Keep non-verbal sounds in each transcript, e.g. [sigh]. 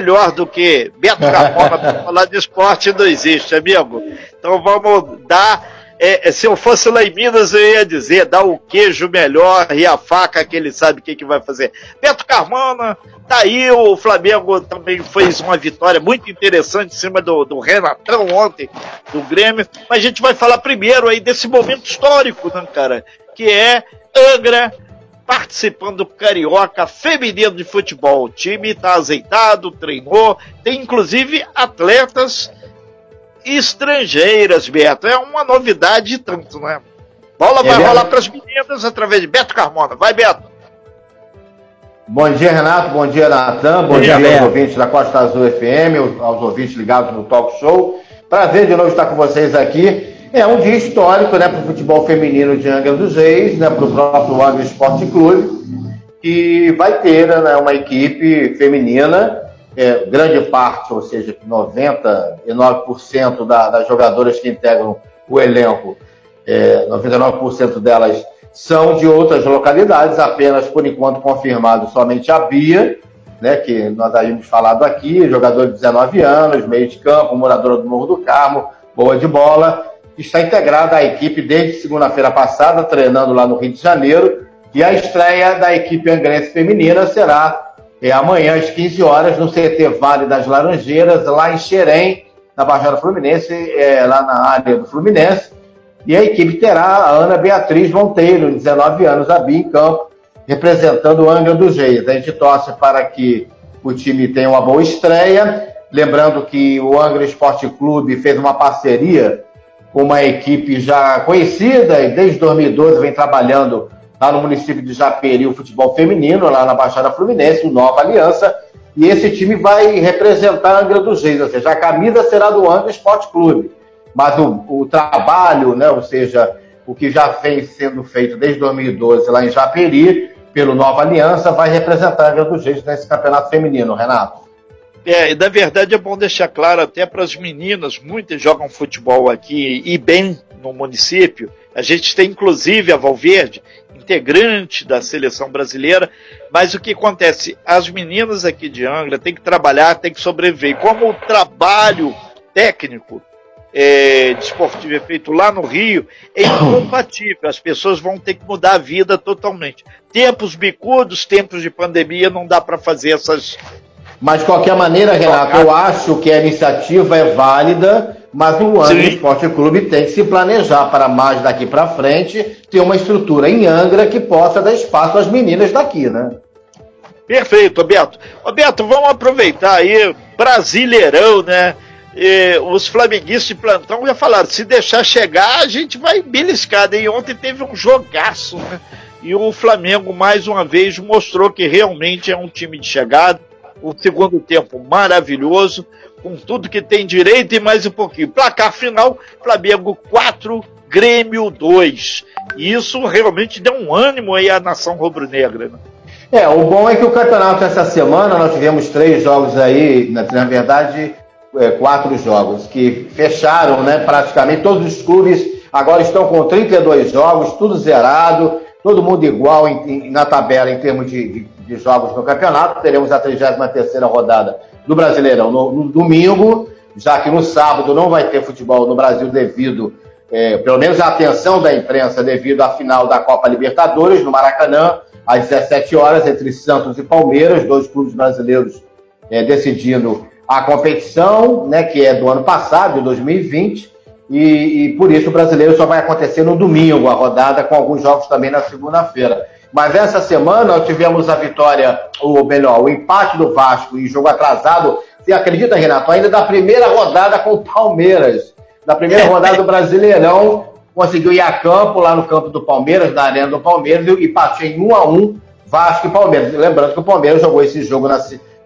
melhor do que Beto Carmona para [laughs] falar de esporte não existe, amigo. Então vamos dar. É, é, se eu fosse lá em Minas, eu ia dizer, dá o queijo melhor e a faca que ele sabe o que, que vai fazer. Beto Carmona, tá aí, o Flamengo também fez uma vitória muito interessante em cima do, do Renatão ontem, do Grêmio. Mas a gente vai falar primeiro aí desse momento histórico, né, cara? Que é Angra participando do Carioca Feminino de Futebol. O time está azeitado, treinou, tem inclusive atletas estrangeiras, Beto. É uma novidade tanto, né? Bola vai rolar para as meninas através de Beto Carmona. Vai, Beto. Bom dia, Renato. Bom dia, Natan. Bom, Bom dia, dia aos ouvintes da Costa Azul FM, aos ouvintes ligados no Talk Show. Prazer de novo estar com vocês aqui. É um dia histórico né, para o futebol feminino de Angra dos Reis, né, para o próprio Angra Esporte Clube, que vai ter né, uma equipe feminina, é, grande parte, ou seja, 99% da, das jogadoras que integram o elenco, é, 99% delas são de outras localidades, apenas por enquanto confirmado somente a Bia, né, que nós havíamos falado aqui, jogador de 19 anos, meio de campo, moradora do Morro do Carmo, boa de bola, está integrada à equipe desde segunda-feira passada, treinando lá no Rio de Janeiro. E a estreia da equipe angrense feminina será é, amanhã às 15 horas no CT Vale das Laranjeiras, lá em Xerém, na Baixada Fluminense, é, lá na área do Fluminense. E a equipe terá a Ana Beatriz Monteiro, 19 anos, a Bia em campo, representando o Angra dos Reis. A gente torce para que o time tenha uma boa estreia. Lembrando que o Angra Esporte Clube fez uma parceria uma equipe já conhecida e desde 2012 vem trabalhando lá no município de Japeri o futebol feminino, lá na Baixada Fluminense, o Nova Aliança, e esse time vai representar a Angra dos Reis, ou seja, a camisa será do Angra Esporte Clube, mas o, o trabalho, né, ou seja, o que já vem sendo feito desde 2012 lá em Japeri, pelo Nova Aliança, vai representar a Angra dos Reis nesse campeonato feminino, Renato. É, na verdade é bom deixar claro até para as meninas, muitas jogam futebol aqui e bem no município. A gente tem inclusive a Valverde, integrante da seleção brasileira, mas o que acontece? As meninas aqui de Angra têm que trabalhar, têm que sobreviver. Como o trabalho técnico é, desportivo é feito lá no Rio é incompatível. As pessoas vão ter que mudar a vida totalmente. Tempos bicudos, tempos de pandemia, não dá para fazer essas mas, de qualquer maneira, Renato, eu acho que a iniciativa é válida, mas o Angra Esporte Clube tem que se planejar para mais daqui para frente ter uma estrutura em Angra que possa dar espaço às meninas daqui, né? Perfeito, Beto. Beto, vamos aproveitar aí, Brasileirão, né? E os flamenguistas de plantão já falaram, se deixar chegar, a gente vai beliscada. E ontem teve um jogaço, né? E o Flamengo, mais uma vez, mostrou que realmente é um time de chegada o segundo tempo maravilhoso, com tudo que tem direito e mais um pouquinho. Placar final: Flamengo 4, Grêmio 2. E isso realmente deu um ânimo aí à nação rubro-negra. Né? É, o bom é que o campeonato essa semana nós tivemos três jogos aí, na, na verdade, é, quatro jogos que fecharam, né? Praticamente todos os clubes agora estão com 32 jogos, tudo zerado, todo mundo igual em, em, na tabela em termos de, de de jogos no campeonato. Teremos a 33 rodada do Brasileirão no, no, domingo, já que no sábado não vai ter futebol no Brasil devido, é, pelo menos a atenção da imprensa, devido à final da Copa Libertadores no Maracanã, às 17 horas, entre Santos e Palmeiras, dois clubes brasileiros é, decidindo a competição, né, que é do ano passado, de 2020. E, e, por isso o brasileiro só vai acontecer no domingo, a rodada, com alguns jogos também na segunda-feira. Mas essa semana nós tivemos a vitória, ou melhor, o empate do Vasco em jogo atrasado. Você acredita, Renato? Ainda da primeira rodada com o Palmeiras. Da primeira [laughs] rodada do Brasileirão, conseguiu ir a campo, lá no campo do Palmeiras, na arena do Palmeiras, e empatou em 1 a 1 Vasco e Palmeiras. Lembrando que o Palmeiras jogou esse jogo na,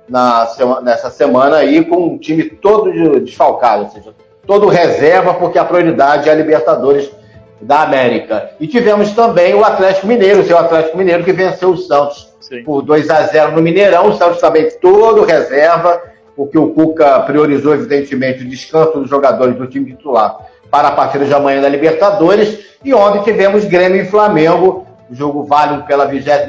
na, nessa semana aí com um time todo desfalcado, ou seja, todo reserva, porque a prioridade é a Libertadores da América. E tivemos também o Atlético Mineiro, o seu Atlético Mineiro, que venceu o Santos Sim. por 2 a 0 no Mineirão. O Santos também todo reserva, porque o Cuca priorizou, evidentemente, o descanso dos jogadores do time titular para a partida de amanhã da Libertadores. E ontem tivemos Grêmio e Flamengo, jogo válido pela 23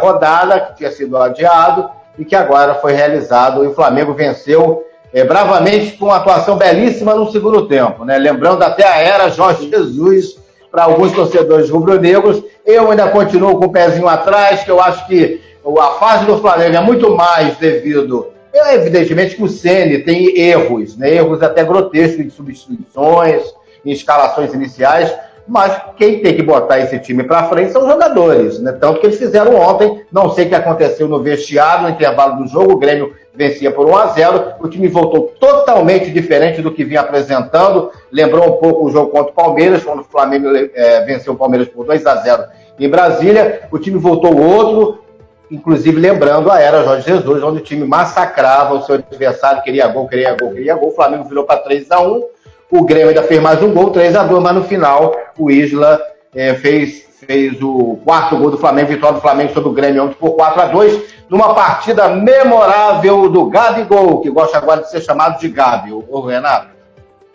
rodada, que tinha sido adiado. e que agora foi realizado e o Flamengo venceu é, bravamente com uma atuação belíssima no segundo tempo, né? Lembrando até a era Jorge Jesus para alguns torcedores rubro-negros. Eu ainda continuo com o pezinho atrás, que eu acho que a fase do Flamengo é muito mais devido, é, evidentemente, que o Ceni tem erros, né? erros até grotescos de substituições, em escalações iniciais, mas quem tem que botar esse time para frente são os jogadores, né? Tanto que eles fizeram ontem, não sei o que aconteceu no vestiário, no intervalo do jogo, o Grêmio vencia por 1 a 0 o time voltou totalmente diferente do que vinha apresentando, lembrou um pouco o jogo contra o Palmeiras, quando o Flamengo é, venceu o Palmeiras por 2 a 0 em Brasília, o time voltou outro, inclusive lembrando a era Jorge Jesus, onde o time massacrava o seu adversário, queria gol, queria gol, queria gol, o Flamengo virou para 3 a 1 o Grêmio ainda fez mais um gol, 3 a 2 mas no final o Isla é, fez, fez o quarto gol do Flamengo, vitória do Flamengo sobre o Grêmio ontem por 4 a 2 numa partida memorável do Gabigol, que gosta agora de ser chamado de Gabi, o Renato.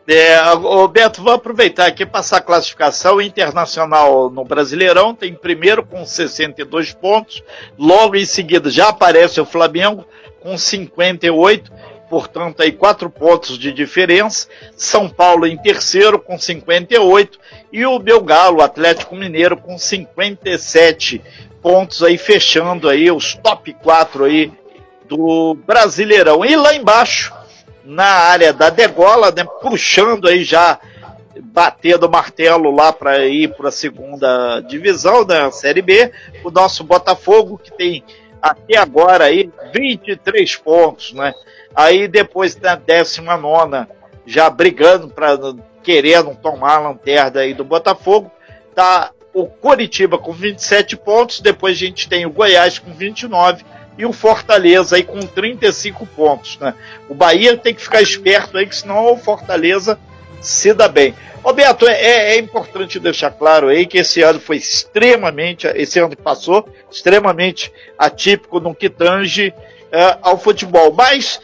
É, o Beto, vou aproveitar aqui passar a classificação internacional no Brasileirão. Tem primeiro com 62 pontos. Logo em seguida já aparece o Flamengo com 58 portanto, aí quatro pontos de diferença. São Paulo em terceiro com 58 e o Belgalo, Atlético Mineiro, com 57 pontos aí, fechando aí os top 4 aí do Brasileirão. E lá embaixo, na área da degola, né, puxando aí já, batendo o martelo lá para ir para a segunda divisão da Série B, o nosso Botafogo, que tem até agora aí 23 pontos, né? Aí depois da 19 já brigando para querendo tomar a lanterna aí do Botafogo, tá o Coritiba com 27 pontos, depois a gente tem o Goiás com 29 e o Fortaleza aí com 35 pontos, né? O Bahia tem que ficar esperto aí, que senão o Fortaleza se dá bem. Roberto, é, é, é, importante deixar claro aí que esse ano foi extremamente, esse ano que passou, extremamente atípico no que tange é, ao futebol. Mas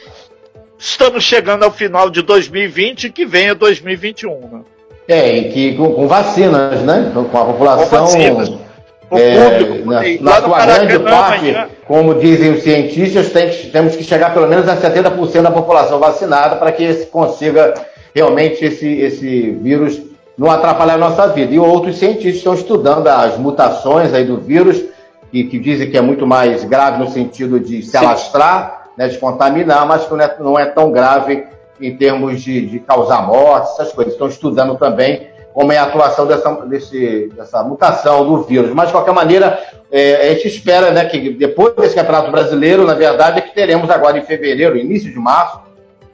estamos chegando ao final de 2020 que vem a 2021. Né? É, e que com, com, vacinas, né? Com a população. Com. É, público, na, na sua grande parte, como dizem os cientistas, tem, temos que chegar pelo menos a 70% da população vacinada para que se consiga realmente esse, esse vírus não atrapalhar a nossa vida. E outros cientistas estão estudando as mutações aí do vírus, que, que dizem que é muito mais grave no sentido de se alastrar né, de contaminar, mas que não é, não é tão grave em termos de, de, causar morte, essas coisas. Estão estudando também como é a atuação dessa, desse, dessa mutação do vírus. Mas, de qualquer maneira, é, a gente espera né, que depois desse Campeonato Brasileiro, na verdade, é que teremos agora em fevereiro, início de março,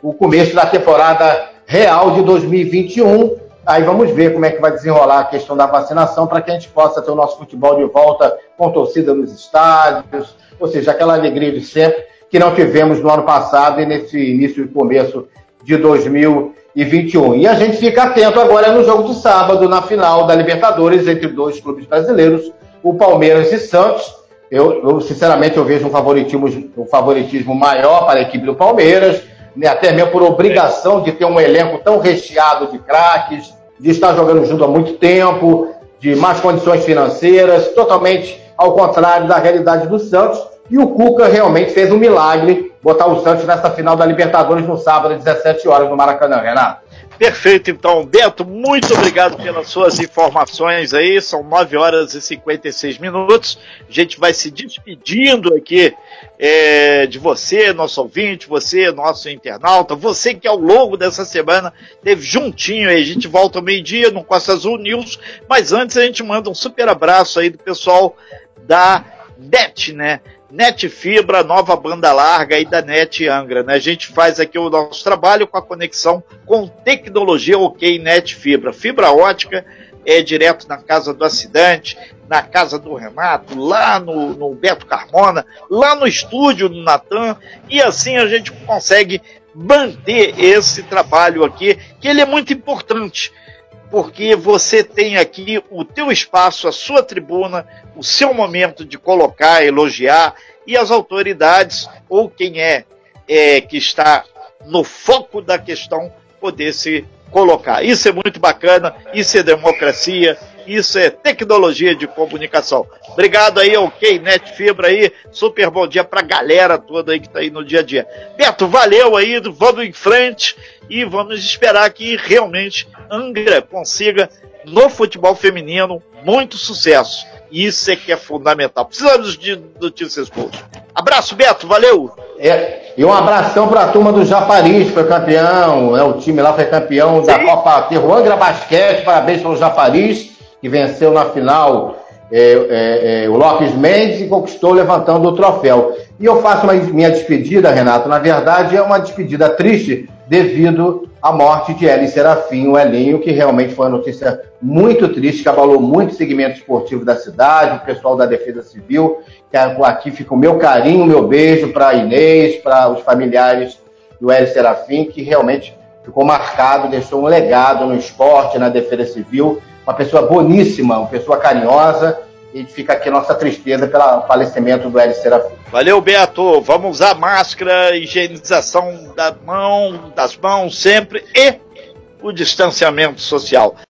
o começo da temporada real de 2021. Aí vamos ver como é que vai desenrolar a questão da vacinação para que a gente possa ter o nosso futebol de volta com torcida nos estádios, ou seja, aquela alegria de sempre que não tivemos no ano passado e nesse início e começo de 2021. E a gente fica atento agora no jogo de sábado, na final da Libertadores, entre dois clubes brasileiros, o Palmeiras e Santos. Eu, eu sinceramente, eu vejo um favoritismo, um favoritismo maior para a equipe do Palmeiras, né, até mesmo por obrigação de ter um elenco tão recheado de craques, de estar jogando junto há muito tempo, de mais condições financeiras, totalmente ao contrário da realidade do Santos e o Cuca realmente fez um milagre botar o Santos nessa final da Libertadores no sábado, às 17 horas, no Maracanã, Renato. Perfeito, então. Beto, muito obrigado pelas suas informações aí. São 9 horas e 56 minutos. A gente vai se despedindo aqui é, de você, nosso ouvinte, você, nosso internauta, você que ao longo dessa semana teve juntinho aí. A gente volta ao meio-dia no Costa Azul News. Mas antes a gente manda um super abraço aí do pessoal da NET, né? Net Fibra, nova banda larga e da Net Angra. Né? A gente faz aqui o nosso trabalho com a conexão com tecnologia OK Net Fibra. Fibra ótica é direto na casa do acidente, na casa do Renato, lá no, no Beto Carmona, lá no estúdio do Natan, e assim a gente consegue manter esse trabalho aqui, que ele é muito importante porque você tem aqui o teu espaço, a sua tribuna, o seu momento de colocar, elogiar e as autoridades ou quem é, é que está no foco da questão poder se colocar. Isso é muito bacana, isso é democracia, Isso é tecnologia de comunicação. Obrigado aí ao Net Fibra aí. Super bom dia pra galera toda aí que tá aí no dia a dia. Beto, valeu aí. Vamos em frente e vamos esperar que realmente Angra consiga no futebol feminino muito sucesso. Isso é que é fundamental. Precisamos de notícias boas. Abraço, Beto, valeu! É, e um abração para a turma do Japariz, foi campeão, né, o time lá foi campeão Sim. da Copa Terroangra Basquete, parabéns pelo Japariz, que venceu na final é, é, é, o Lopes Mendes e conquistou levantando o troféu. E eu faço uma, minha despedida, Renato, na verdade é uma despedida triste devido à morte de Eli Serafim, o Elinho, que realmente foi uma notícia muito triste, que abalou muito o segmento esportivo da cidade, o pessoal da Defesa Civil, que aqui fica o meu carinho, o meu beijo para Inês, para os familiares do Eli Serafim, que realmente ficou marcado, deixou um legado no esporte, na Defesa Civil, uma pessoa boníssima, uma pessoa carinhosa, e fica aqui nossa tristeza pelo falecimento do Hélio Serafim. Valeu, Beto. Vamos usar máscara, higienização da mão, das mãos sempre e o distanciamento social.